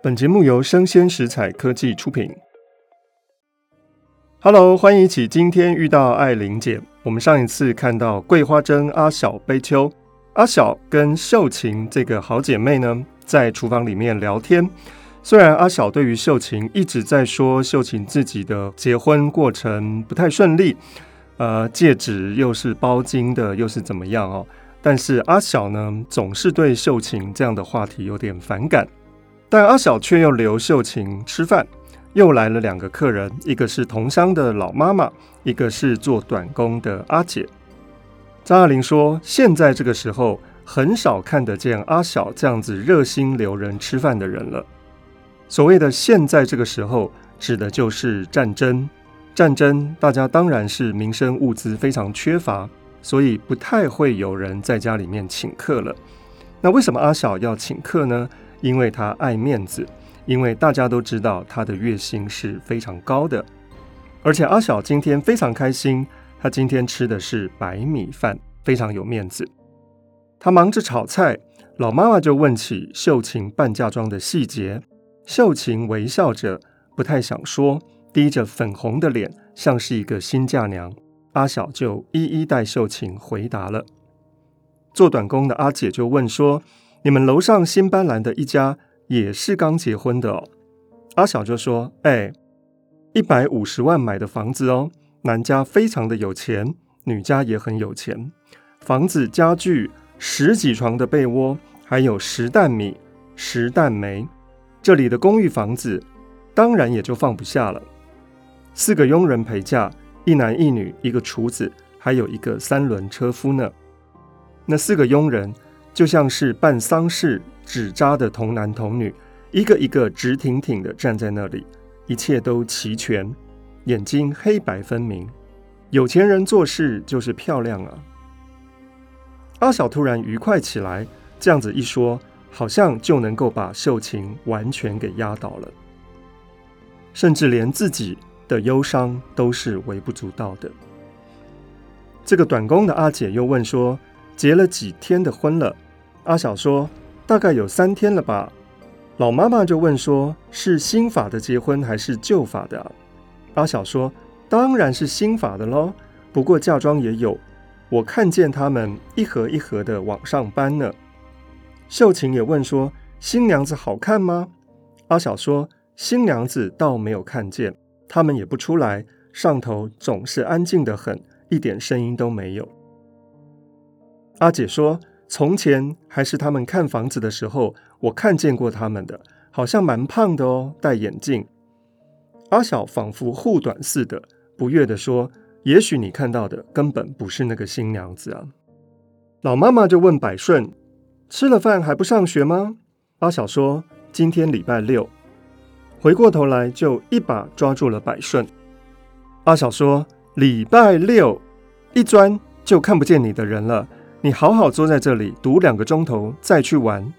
本节目由生鲜食材科技出品。Hello，欢迎一起今天遇到爱玲姐。我们上一次看到桂花蒸阿小悲秋，阿小跟秀琴这个好姐妹呢，在厨房里面聊天。虽然阿小对于秀琴一直在说秀琴自己的结婚过程不太顺利，呃，戒指又是包金的，又是怎么样哦，但是阿小呢，总是对秀琴这样的话题有点反感。但阿小却又留秀琴吃饭，又来了两个客人，一个是同乡的老妈妈，一个是做短工的阿姐。张爱玲说：“现在这个时候，很少看得见阿小这样子热心留人吃饭的人了。所谓的现在这个时候，指的就是战争。战争，大家当然是民生物资非常缺乏，所以不太会有人在家里面请客了。那为什么阿小要请客呢？”因为他爱面子，因为大家都知道他的月薪是非常高的，而且阿小今天非常开心，他今天吃的是白米饭，非常有面子。他忙着炒菜，老妈妈就问起秀琴办嫁妆的细节，秀琴微笑着，不太想说，低着粉红的脸，像是一个新嫁娘。阿小就一一带秀琴回答了。做短工的阿姐就问说。你们楼上新搬来的一家也是刚结婚的哦。阿小就说：“哎，一百五十万买的房子哦，男家非常的有钱，女家也很有钱。房子、家具、十几床的被窝，还有十担米、十担煤。这里的公寓房子，当然也就放不下了。四个佣人陪嫁，一男一女，一个厨子，还有一个三轮车夫呢。那四个佣人。”就像是办丧事纸扎的童男童女，一个一个直挺挺的站在那里，一切都齐全，眼睛黑白分明。有钱人做事就是漂亮啊！阿小突然愉快起来，这样子一说，好像就能够把秀琴完全给压倒了，甚至连自己的忧伤都是微不足道的。这个短工的阿姐又问说：“结了几天的婚了？”阿小说：“大概有三天了吧。”老妈妈就问说：“是新法的结婚还是旧法的？”阿小说：“当然是新法的喽。不过嫁妆也有，我看见他们一盒一盒的往上搬呢。”秀琴也问说：“新娘子好看吗？”阿小说：“新娘子倒没有看见，他们也不出来，上头总是安静得很，一点声音都没有。”阿姐说。从前还是他们看房子的时候，我看见过他们的，好像蛮胖的哦，戴眼镜。阿小仿佛护短似的，不悦地说：“也许你看到的根本不是那个新娘子啊。”老妈妈就问百顺：“吃了饭还不上学吗？”阿小说：“今天礼拜六。”回过头来就一把抓住了百顺。阿小说：“礼拜六一钻就看不见你的人了。”你好好坐在这里读两个钟头，再去玩。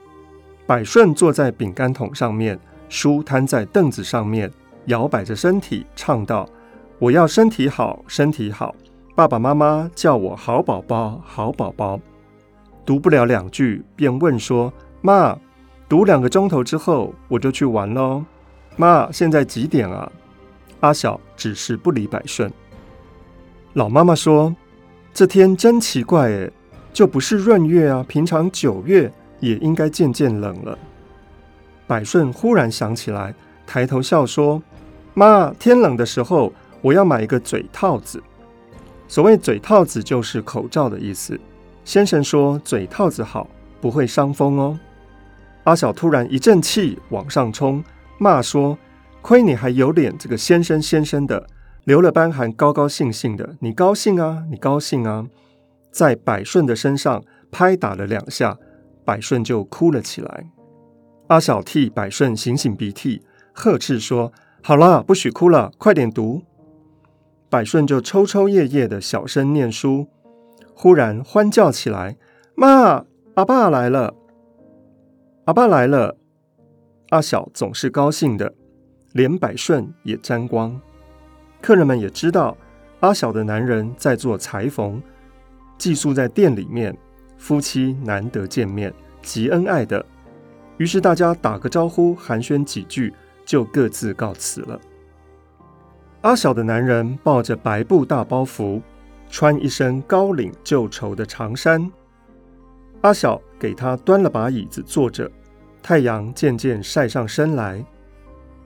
百顺坐在饼干桶上面，书摊在凳子上面，摇摆着身体，唱道：“我要身体好，身体好。爸爸妈妈叫我好宝宝，好宝宝。”读不了两句，便问说：“妈，读两个钟头之后，我就去玩喽。妈，现在几点啊？”阿小只是不理百顺。老妈妈说：“这天真奇怪，诶。就不是闰月啊，平常九月也应该渐渐冷了。百顺忽然想起来，抬头笑说：“妈，天冷的时候，我要买一个嘴套子。所谓嘴套子，就是口罩的意思。先生说嘴套子好，不会伤风哦。”阿小突然一阵气往上冲，骂说：“亏你还有脸这个先生先生的，留了班还高高兴兴的，你高兴啊，你高兴啊。”在百顺的身上拍打了两下，百顺就哭了起来。阿小替百顺擤擤鼻涕，呵斥说：“好了，不许哭了，快点读。”百顺就抽抽噎噎的小声念书，忽然欢叫起来：“妈，阿爸来了！阿爸来了！”阿小总是高兴的，连百顺也沾光。客人们也知道，阿小的男人在做裁缝。寄宿在店里面，夫妻难得见面，极恩爱的。于是大家打个招呼，寒暄几句，就各自告辞了。阿小的男人抱着白布大包袱，穿一身高领旧绸的长衫。阿小给他端了把椅子坐着，太阳渐渐晒上身来，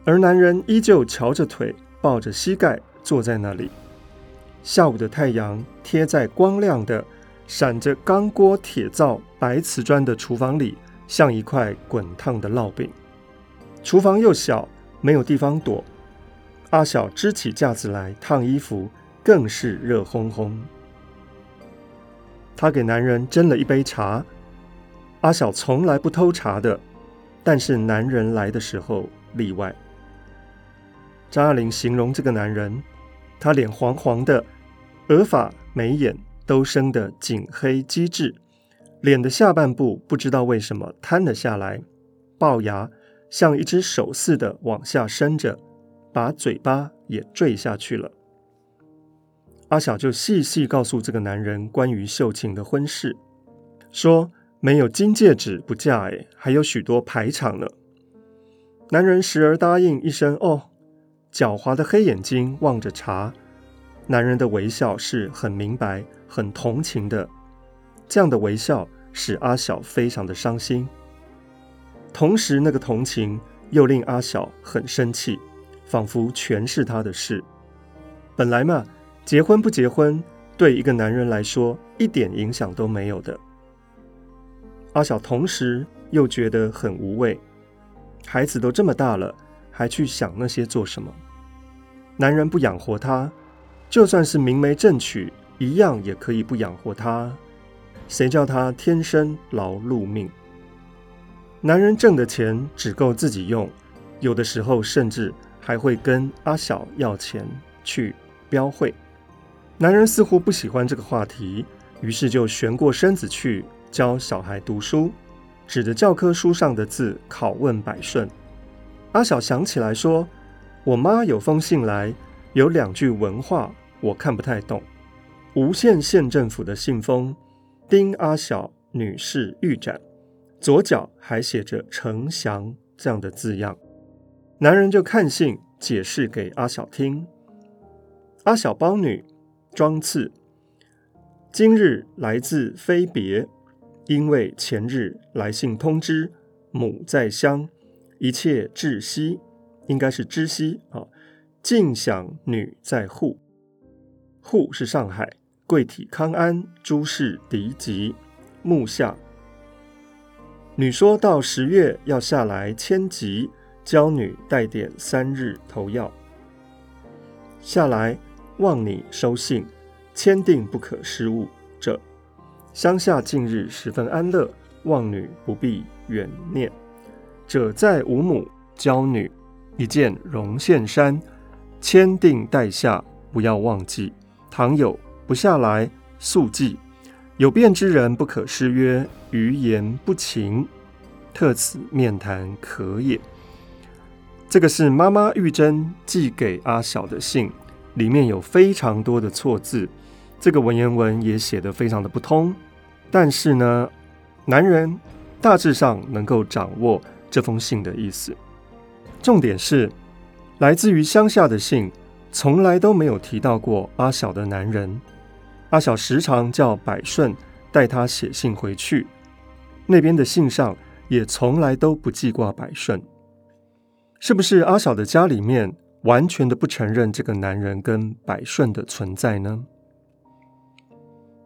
而男人依旧翘着腿，抱着膝盖坐在那里。下午的太阳贴在光亮的、闪着钢锅铁灶白瓷砖的厨房里，像一块滚烫的烙饼。厨房又小，没有地方躲。阿小支起架子来烫衣服，更是热烘烘。他给男人斟了一杯茶。阿小从来不偷茶的，但是男人来的时候例外。张爱玲形容这个男人，他脸黄黄的。额发、眉眼都生得紧黑机智，脸的下半部不知道为什么瘫了下来，龅牙像一只手似的往下伸着，把嘴巴也坠下去了。阿小就细细告诉这个男人关于秀琴的婚事，说没有金戒指不嫁，哎，还有许多排场呢。男人时而答应一声哦，狡猾的黑眼睛望着茶。男人的微笑是很明白、很同情的，这样的微笑使阿晓非常的伤心。同时，那个同情又令阿晓很生气，仿佛全是他的事。本来嘛，结婚不结婚，对一个男人来说一点影响都没有的。阿晓同时又觉得很无味，孩子都这么大了，还去想那些做什么？男人不养活他。就算是明媒正娶，一样也可以不养活他。谁叫他天生劳碌命？男人挣的钱只够自己用，有的时候甚至还会跟阿小要钱去标会。男人似乎不喜欢这个话题，于是就旋过身子去教小孩读书，指着教科书上的字拷问百顺。阿小想起来说：“我妈有封信来，有两句文话。”我看不太懂，吴县县政府的信封，丁阿小女士预展，左脚还写着“呈祥”这样的字样。男人就看信解释给阿小听。阿小胞女装次，今日来自非别，因为前日来信通知母在乡，一切窒息，应该是知息啊。尽享女在沪。户是上海，贵体康安，诸事敌吉，木下。女说到十月要下来迁籍，教女带点三日头药。下来望你收信，签订不可失误。这乡下近日十分安乐，望女不必远念。者在吾母教女一件绒线衫，签订带下，不要忘记。倘有不下来，速记。有变之人不可失约，余言不勤，特此面谈可也。这个是妈妈玉珍寄给阿小的信，里面有非常多的错字，这个文言文也写得非常的不通。但是呢，男人大致上能够掌握这封信的意思。重点是来自于乡下的信。从来都没有提到过阿小的男人。阿小时常叫百顺带他写信回去，那边的信上也从来都不记挂百顺。是不是阿小的家里面完全的不承认这个男人跟百顺的存在呢？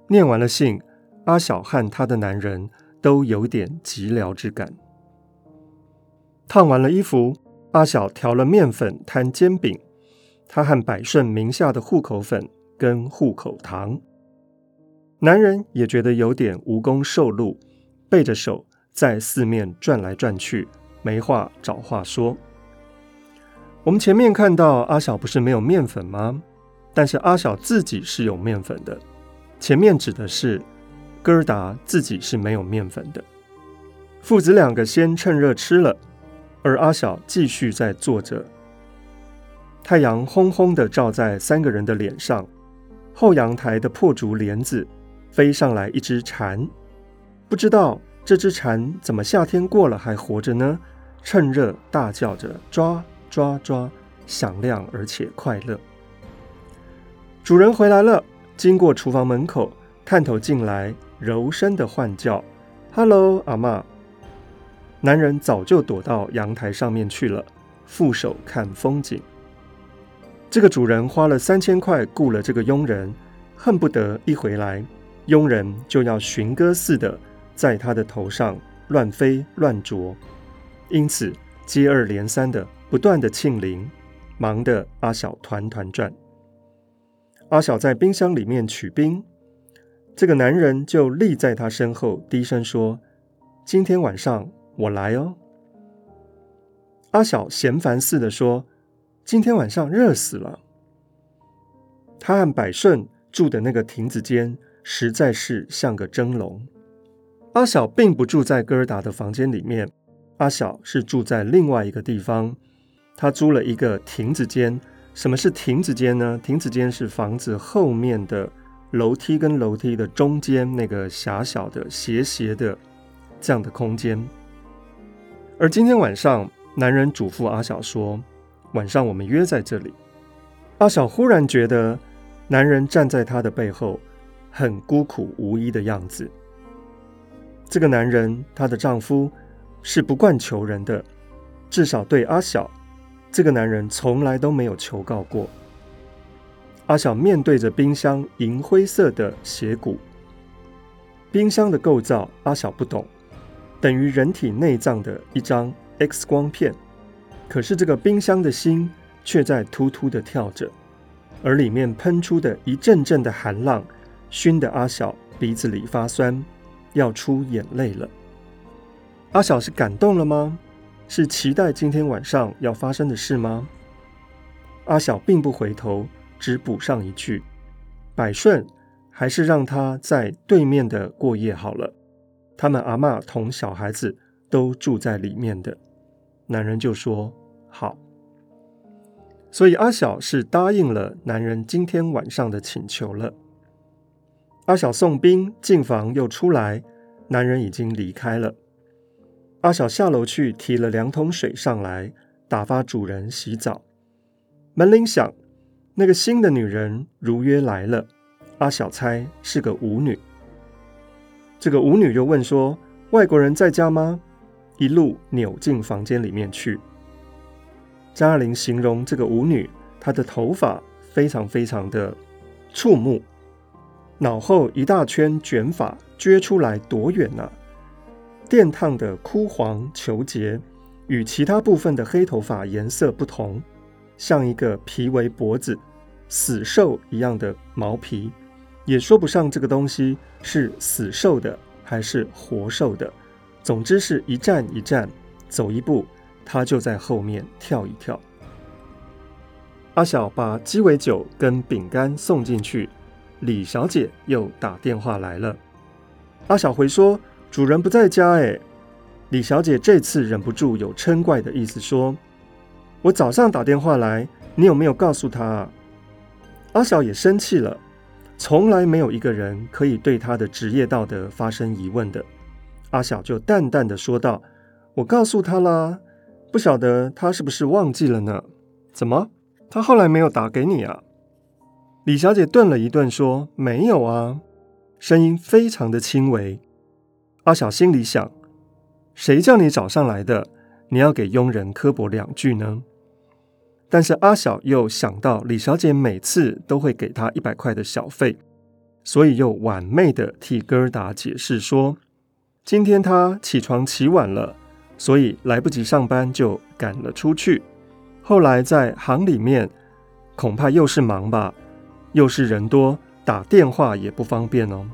念完了信，阿小和他的男人都有点寂寥之感。烫完了衣服，阿小调了面粉摊煎饼。他和百顺名下的户口粉跟户口糖，男人也觉得有点无功受禄，背着手在四面转来转去，没话找话说。我们前面看到阿小不是没有面粉吗？但是阿小自己是有面粉的。前面指的是哥儿达自己是没有面粉的。父子两个先趁热吃了，而阿小继续在做着。太阳轰轰地照在三个人的脸上，后阳台的破竹帘子飞上来一只蝉，不知道这只蝉怎么夏天过了还活着呢？趁热大叫着抓抓抓，响亮而且快乐。主人回来了，经过厨房门口，探头进来，柔声的唤叫：“Hello，阿嬷。”男人早就躲到阳台上面去了，负手看风景。这个主人花了三千块雇了这个佣人，恨不得一回来，佣人就要寻歌似的在他的头上乱飞乱啄，因此接二连三的不断的庆铃，忙得阿小团团转。阿小在冰箱里面取冰，这个男人就立在他身后，低声说：“今天晚上我来哦。”阿小嫌烦似的说。今天晚上热死了。他和百顺住的那个亭子间实在是像个蒸笼。阿小并不住在哥尔达的房间里面，阿小是住在另外一个地方。他租了一个亭子间。什么是亭子间呢？亭子间是房子后面的楼梯跟楼梯的中间那个狭小的斜斜的这样的空间。而今天晚上，男人嘱咐阿小说。晚上我们约在这里。阿小忽然觉得男人站在她的背后，很孤苦无依的样子。这个男人，她的丈夫是不惯求人的，至少对阿小，这个男人从来都没有求告过。阿小面对着冰箱银灰色的鞋骨，冰箱的构造阿小不懂，等于人体内脏的一张 X 光片。可是这个冰箱的心却在突突的跳着，而里面喷出的一阵阵的寒浪，熏得阿小鼻子里发酸，要出眼泪了。阿小是感动了吗？是期待今天晚上要发生的事吗？阿小并不回头，只补上一句：“百顺，还是让他在对面的过夜好了。他们阿嬷同小孩子都住在里面的。”男人就说：“好。”所以阿小是答应了男人今天晚上的请求了。阿小送冰进房又出来，男人已经离开了。阿小下楼去提了两桶水上来，打发主人洗澡。门铃响，那个新的女人如约来了。阿小猜是个舞女。这个舞女又问说：“外国人在家吗？”一路扭进房间里面去。张爱玲形容这个舞女，她的头发非常非常的触目，脑后一大圈卷发撅出来多远呢、啊？电烫的枯黄虬结，与其他部分的黑头发颜色不同，像一个皮围脖子死兽一样的毛皮，也说不上这个东西是死兽的还是活兽的。总之是一站一站，走一步，他就在后面跳一跳。阿小把鸡尾酒跟饼干送进去，李小姐又打电话来了。阿小回说：“主人不在家。”哎，李小姐这次忍不住有嗔怪的意思，说：“我早上打电话来，你有没有告诉他？”阿小也生气了，从来没有一个人可以对他的职业道德发生疑问的。阿小就淡淡的说道：“我告诉他啦，不晓得他是不是忘记了呢？怎么，他后来没有打给你啊？”李小姐顿了一顿，说：“没有啊。”声音非常的轻微。阿小心里想：“谁叫你找上来的？你要给佣人刻薄两句呢？”但是阿小又想到李小姐每次都会给他一百块的小费，所以又婉媚的替哥儿达解释说。今天他起床起晚了，所以来不及上班就赶了出去。后来在行里面，恐怕又是忙吧，又是人多，打电话也不方便哦。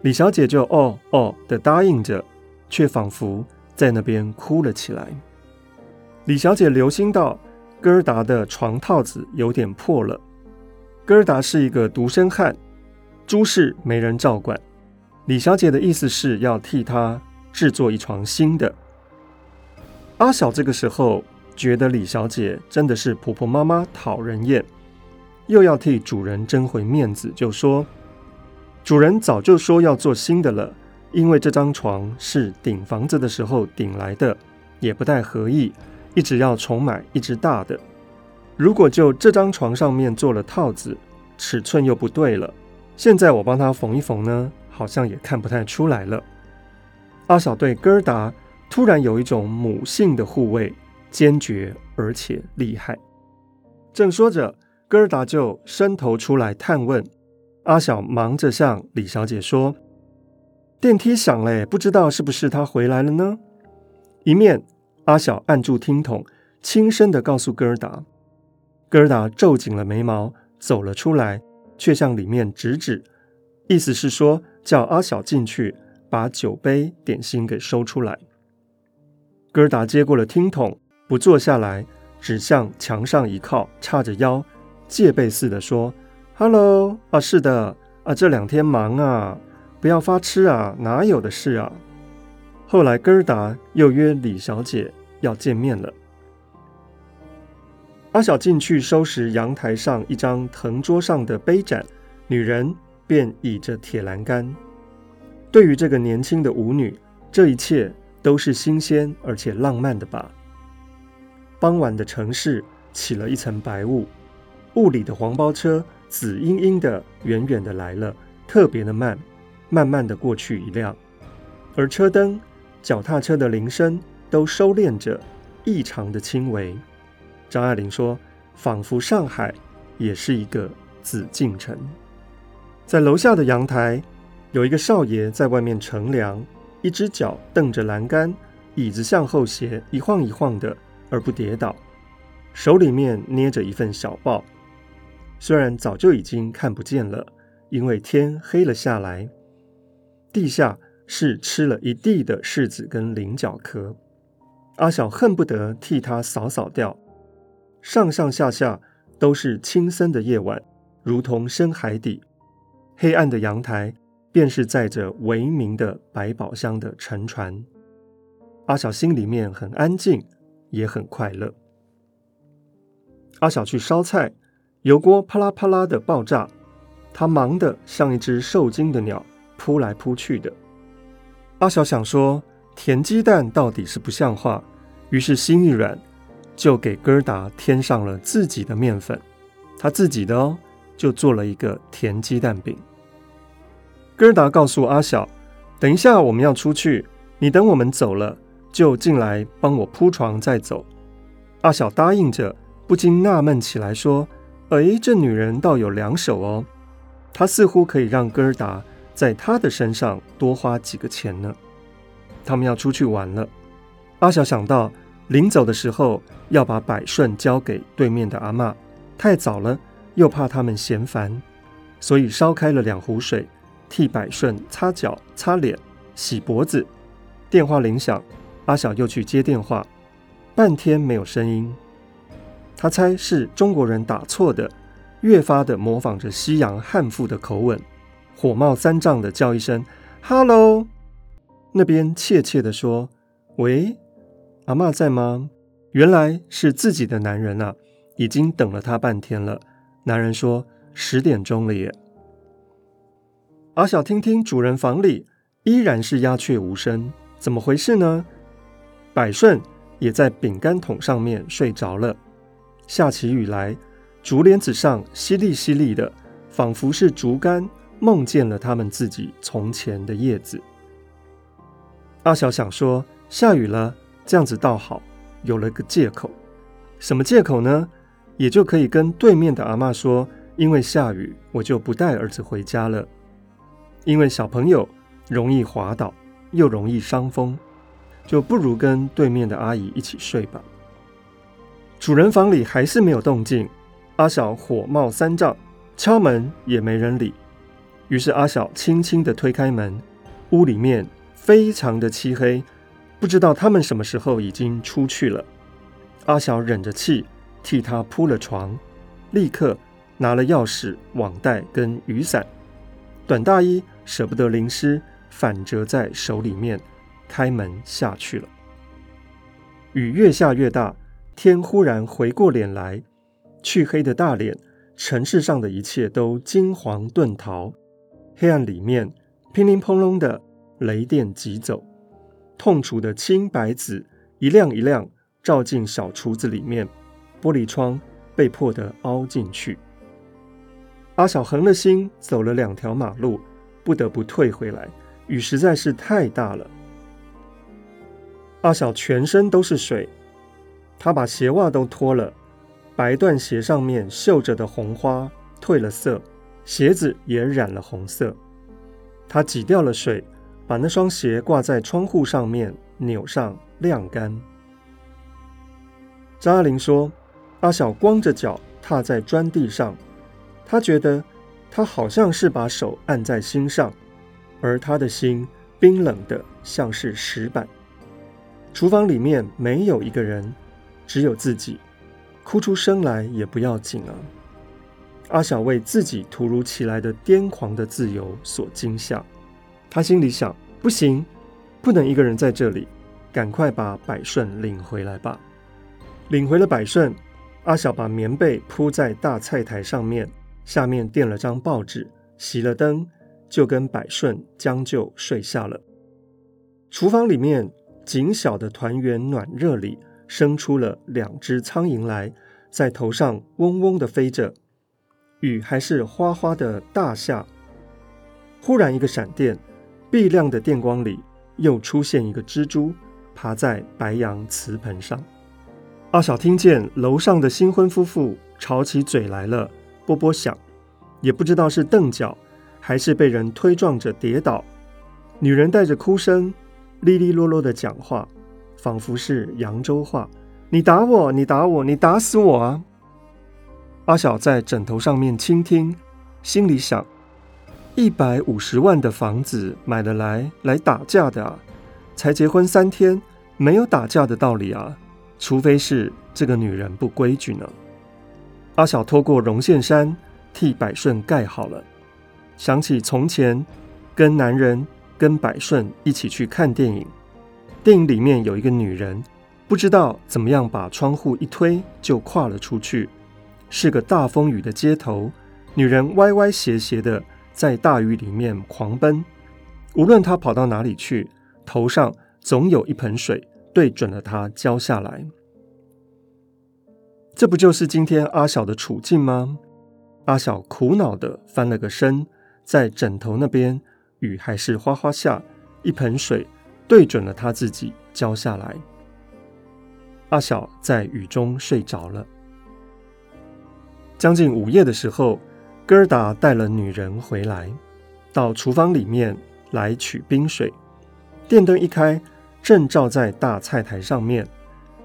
李小姐就哦哦的答应着，却仿佛在那边哭了起来。李小姐留心到哥儿达的床套子有点破了。哥儿达是一个独身汉，诸事没人照管。李小姐的意思是要替她制作一床新的。阿小这个时候觉得李小姐真的是婆婆妈妈讨人厌，又要替主人争回面子，就说：“主人早就说要做新的了，因为这张床是顶房子的时候顶来的，也不太合意，一直要重买一只大的。如果就这张床上面做了套子，尺寸又不对了。现在我帮他缝一缝呢，好像也看不太出来了。阿小对哥儿达突然有一种母性的护卫，坚决而且厉害。正说着，哥儿达就伸头出来探问。阿小忙着向李小姐说：“电梯响了，不知道是不是他回来了呢？”一面，阿小按住听筒，轻声的告诉哥儿达。哥儿达皱紧了眉毛，走了出来。却向里面指指，意思是说叫阿小进去，把酒杯点心给收出来。哥儿达接过了听筒，不坐下来，只向墙上一靠，叉着腰，戒备似的说：“Hello，啊，是的，啊，这两天忙啊，不要发痴啊，哪有的事啊。”后来哥儿达又约李小姐要见面了。阿小进去收拾阳台上一张藤桌上的杯盏，女人便倚着铁栏杆。对于这个年轻的舞女，这一切都是新鲜而且浪漫的吧。傍晚的城市起了一层白雾，雾里的黄包车紫阴阴的远远的来了，特别的慢，慢慢的过去一辆，而车灯、脚踏车的铃声都收敛着，异常的轻微。张爱玲说：“仿佛上海也是一个紫禁城。”在楼下的阳台，有一个少爷在外面乘凉，一只脚蹬着栏杆，椅子向后斜，一晃一晃的，而不跌倒，手里面捏着一份小报。虽然早就已经看不见了，因为天黑了下来，地下是吃了一地的柿子跟菱角壳。阿小恨不得替他扫扫掉。上上下下都是青森的夜晚，如同深海底。黑暗的阳台，便是载着微明的百宝箱的沉船。阿小心里面很安静，也很快乐。阿小去烧菜，油锅啪啦啪啦的爆炸，他忙得像一只受惊的鸟，扑来扑去的。阿小想说，甜鸡蛋到底是不像话，于是心一软。就给哥达添上了自己的面粉，他自己的哦，就做了一个甜鸡蛋饼。哥儿达告诉阿小：“等一下我们要出去，你等我们走了就进来帮我铺床再走。”阿小答应着，不禁纳闷起来，说：“哎，这女人倒有两手哦，她似乎可以让哥儿达在她的身上多花几个钱呢。”他们要出去玩了，阿小想到。临走的时候，要把百顺交给对面的阿嬷，太早了，又怕他们嫌烦，所以烧开了两壶水，替百顺擦脚、擦脸、洗脖子。电话铃响，阿小又去接电话，半天没有声音。他猜是中国人打错的，越发的模仿着西洋汉妇的口吻，火冒三丈的叫一声“哈喽”，那边怯怯的说：“喂。”阿嬷在吗？原来是自己的男人啊，已经等了他半天了。男人说：“十点钟了耶。”阿小听听主人房里依然是鸦雀无声，怎么回事呢？百顺也在饼干桶上面睡着了。下起雨来，竹帘子上淅沥淅沥的，仿佛是竹竿梦见了他们自己从前的叶子。阿小想说：“下雨了。”这样子倒好，有了个借口。什么借口呢？也就可以跟对面的阿嬷说，因为下雨，我就不带儿子回家了。因为小朋友容易滑倒，又容易伤风，就不如跟对面的阿姨一起睡吧。主人房里还是没有动静，阿小火冒三丈，敲门也没人理。于是阿小轻轻地推开门，屋里面非常的漆黑。不知道他们什么时候已经出去了。阿小忍着气替他铺了床，立刻拿了钥匙、网袋跟雨伞，短大衣舍不得淋湿，反折在手里面，开门下去了。雨越下越大，天忽然回过脸来，黢黑的大脸，城市上的一切都金黄遁逃，黑暗里面乒铃乓啷的。雷电急走，痛楚的青白紫一亮一亮照进小厨子里面，玻璃窗被迫的凹进去。阿小横了心走了两条马路，不得不退回来，雨实在是太大了。阿小全身都是水，他把鞋袜都脱了，白缎鞋上面绣着的红花褪了色，鞋子也染了红色。他挤掉了水，把那双鞋挂在窗户上面，扭上晾干。张爱玲说：“阿小光着脚踏在砖地上，他觉得他好像是把手按在心上，而他的心冰冷的像是石板。”厨房里面没有一个人，只有自己，哭出声来也不要紧啊。阿小为自己突如其来的癫狂的自由所惊吓，他心里想：不行，不能一个人在这里，赶快把百顺领回来吧。领回了百顺，阿小把棉被铺在大菜台上面，下面垫了张报纸，熄了灯，就跟百顺将就睡下了。厨房里面。仅小的团圆暖热里，生出了两只苍蝇来，在头上嗡嗡地飞着。雨还是哗哗的大下。忽然一个闪电，碧亮的电光里又出现一个蜘蛛，爬在白杨瓷盆上。阿小听见楼上的新婚夫妇吵起嘴来了，啵啵响，也不知道是蹬脚，还是被人推撞着跌倒。女人带着哭声。哩哩啰啰的讲话，仿佛是扬州话。你打我，你打我，你打死我啊！阿小在枕头上面倾听，心里想：一百五十万的房子买了来，来打架的啊！才结婚三天，没有打架的道理啊！除非是这个女人不规矩呢。阿小脱过绒线衫，替百顺盖好了。想起从前跟男人。跟百顺一起去看电影，电影里面有一个女人，不知道怎么样把窗户一推就跨了出去。是个大风雨的街头，女人歪歪斜斜的在大雨里面狂奔。无论她跑到哪里去，头上总有一盆水对准了她浇下来。这不就是今天阿小的处境吗？阿小苦恼的翻了个身，在枕头那边。雨还是哗哗下，一盆水对准了他自己浇下来。阿小在雨中睡着了。将近午夜的时候，哥儿达带了女人回来，到厨房里面来取冰水。电灯一开，正照在大菜台上面。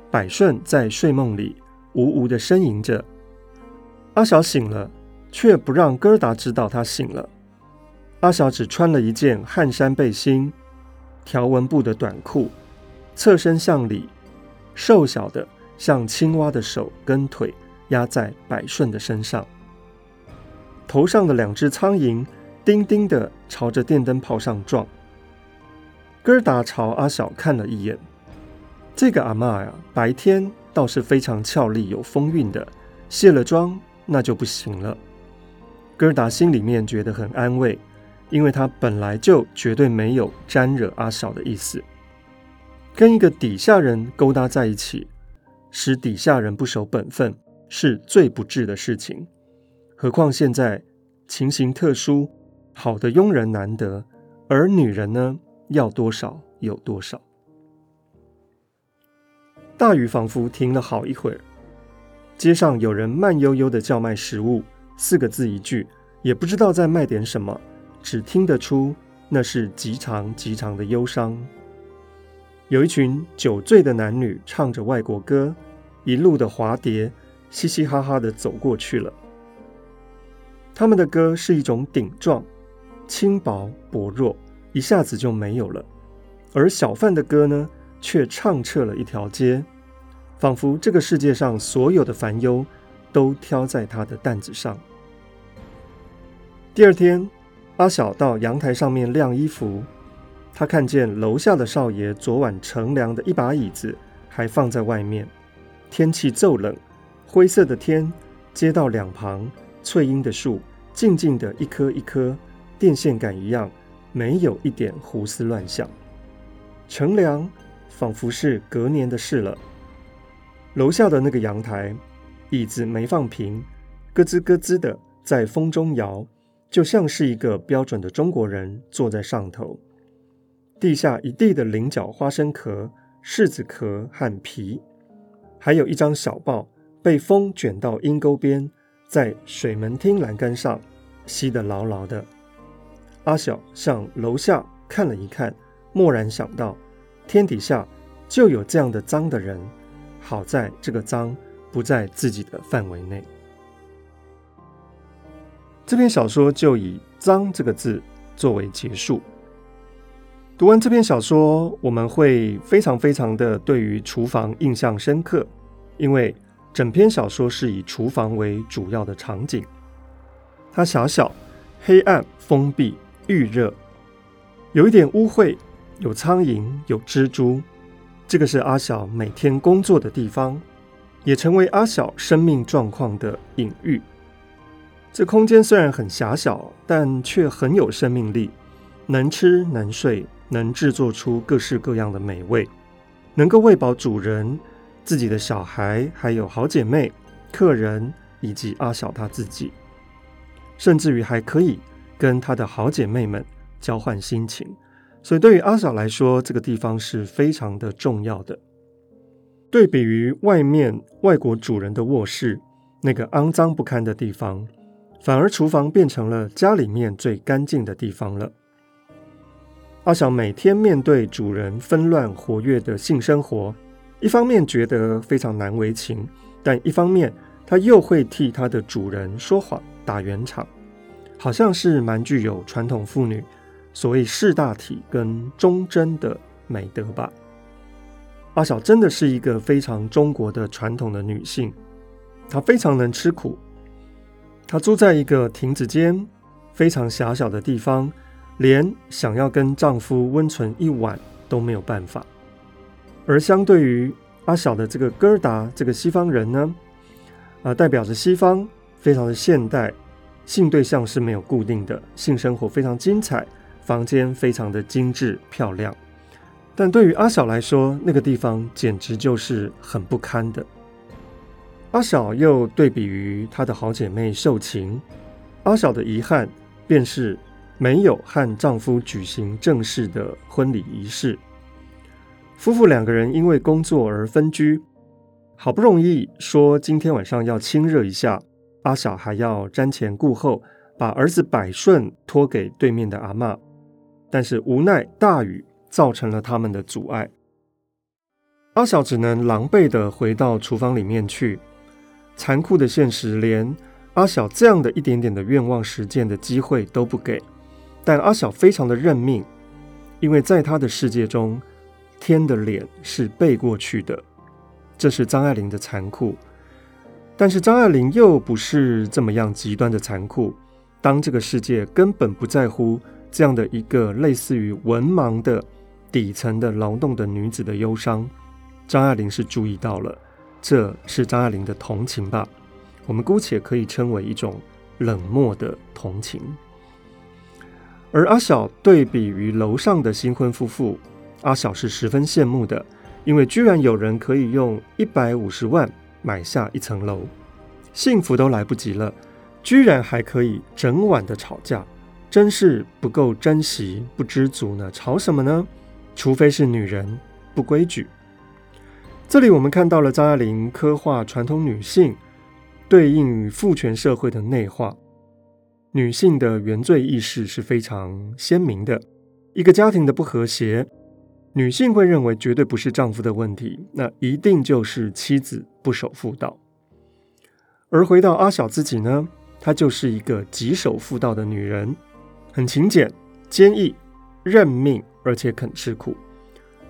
百顺在睡梦里呜呜的呻吟着。阿小醒了，却不让哥儿达知道他醒了。阿小只穿了一件汗衫背心、条纹布的短裤，侧身向里，瘦小的像青蛙的手跟腿压在百顺的身上，头上的两只苍蝇叮叮的朝着电灯泡上撞。哥儿达朝阿小看了一眼，这个阿嬷呀，白天倒是非常俏丽有风韵的，卸了妆那就不行了。哥儿达心里面觉得很安慰。因为他本来就绝对没有沾惹阿小的意思，跟一个底下人勾搭在一起，使底下人不守本分，是最不智的事情。何况现在情形特殊，好的佣人难得，而女人呢，要多少有多少。大雨仿佛停了好一会儿，街上有人慢悠悠的叫卖食物，四个字一句，也不知道在卖点什么。只听得出那是极长极长的忧伤。有一群酒醉的男女唱着外国歌，一路的滑碟，嘻嘻哈哈的走过去了。他们的歌是一种顶撞，轻薄薄弱，一下子就没有了。而小贩的歌呢，却唱彻了一条街，仿佛这个世界上所有的烦忧都挑在他的担子上。第二天。阿小到阳台上面晾衣服，他看见楼下的少爷昨晚乘凉的一把椅子还放在外面。天气骤冷，灰色的天，街道两旁翠荫的树静静的一棵一棵，电线杆一样没有一点胡思乱想。乘凉仿佛是隔年的事了。楼下的那个阳台，椅子没放平，咯吱咯吱的在风中摇，就像是一个标准的中国人坐在上头。地下一地的菱角花生壳、柿子壳和皮，还有一张小报被风卷到阴沟边，在水门厅栏杆上吸得牢牢的。阿晓向楼下看了一看，蓦然想到，天底下就有这样的脏的人。好在这个脏不在自己的范围内。这篇小说就以“脏”这个字作为结束。读完这篇小说，我们会非常非常的对于厨房印象深刻，因为整篇小说是以厨房为主要的场景。它狭小、黑暗、封闭、预热，有一点污秽，有苍蝇，有蜘蛛。这个是阿小每天工作的地方，也成为阿小生命状况的隐喻。这空间虽然很狭小，但却很有生命力，能吃能睡，能制作出各式各样的美味，能够喂饱主人、自己的小孩，还有好姐妹、客人以及阿小他自己，甚至于还可以跟他的好姐妹们交换心情。所以，对于阿小来说，这个地方是非常的重要的。对比于外面外国主人的卧室那个肮脏不堪的地方，反而厨房变成了家里面最干净的地方了。阿小每天面对主人纷乱活跃的性生活，一方面觉得非常难为情，但一方面他又会替他的主人说谎打圆场，好像是蛮具有传统妇女。所谓识大体跟忠贞的美德吧。阿晓真的是一个非常中国的传统的女性，她非常能吃苦。她住在一个亭子间非常狭小的地方，连想要跟丈夫温存一晚都没有办法。而相对于阿晓的这个哥儿达这个西方人呢，啊、呃，代表着西方非常的现代，性对象是没有固定的，性生活非常精彩。房间非常的精致漂亮，但对于阿晓来说，那个地方简直就是很不堪的。阿晓又对比于她的好姐妹秀琴，阿晓的遗憾便是没有和丈夫举行正式的婚礼仪式。夫妇两个人因为工作而分居，好不容易说今天晚上要亲热一下，阿晓还要瞻前顾后，把儿子百顺托给对面的阿嬷。但是无奈大雨造成了他们的阻碍，阿小只能狼狈地回到厨房里面去。残酷的现实连阿小这样的一点点的愿望实践的机会都不给。但阿小非常的认命，因为在他的世界中，天的脸是背过去的。这是张爱玲的残酷，但是张爱玲又不是这么样极端的残酷。当这个世界根本不在乎。这样的一个类似于文盲的底层的劳动的女子的忧伤，张爱玲是注意到了，这是张爱玲的同情吧？我们姑且可以称为一种冷漠的同情。而阿晓对比于楼上的新婚夫妇，阿晓是十分羡慕的，因为居然有人可以用一百五十万买下一层楼，幸福都来不及了，居然还可以整晚的吵架。真是不够珍惜，不知足呢？吵什么呢？除非是女人不规矩。这里我们看到了张爱玲刻画传统女性对应于父权社会的内化，女性的原罪意识是非常鲜明的。一个家庭的不和谐，女性会认为绝对不是丈夫的问题，那一定就是妻子不守妇道。而回到阿晓自己呢，她就是一个极守妇道的女人。很勤俭、坚毅、认命，而且肯吃苦，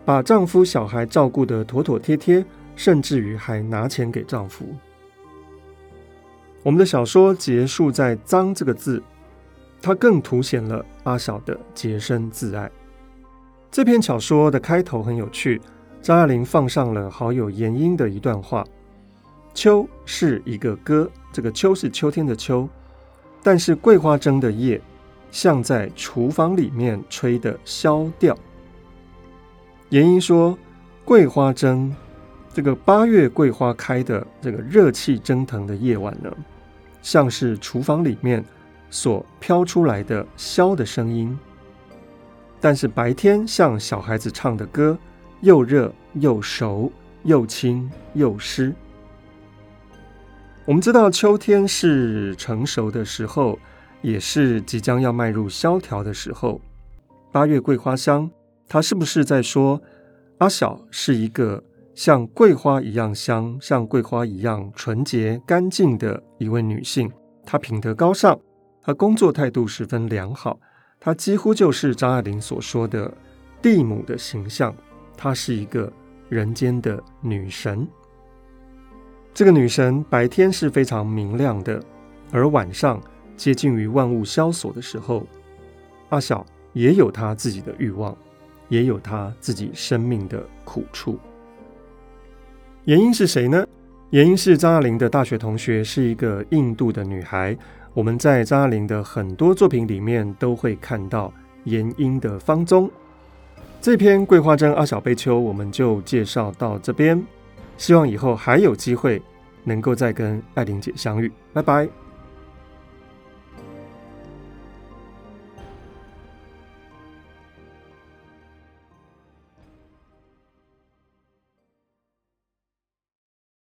把丈夫、小孩照顾得妥妥帖帖，甚至于还拿钱给丈夫。我们的小说结束在“脏”这个字，它更凸显了阿晓的洁身自爱。这篇小说的开头很有趣，张爱玲放上了好友阎英的一段话：“秋是一个歌，这个秋是秋天的秋，但是桂花蒸的叶。”像在厨房里面吹的箫调。严英说：“桂花蒸，这个八月桂花开的这个热气蒸腾的夜晚呢，像是厨房里面所飘出来的箫的声音。但是白天像小孩子唱的歌，又热又熟，又轻又湿。我们知道秋天是成熟的时候。”也是即将要迈入萧条的时候，八月桂花香，他是不是在说阿晓是一个像桂花一样香、像桂花一样纯洁干净的一位女性？她品德高尚，她工作态度十分良好，她几乎就是张爱玲所说的地母的形象。她是一个人间的女神。这个女神白天是非常明亮的，而晚上。接近于万物萧索的时候，阿晓也有他自己的欲望，也有他自己生命的苦处。原因是谁呢？原因是张爱玲的大学同学，是一个印度的女孩。我们在张爱玲的很多作品里面都会看到严英的芳踪。这篇《桂花蒸阿小悲秋》我们就介绍到这边，希望以后还有机会能够再跟爱玲姐相遇。拜拜。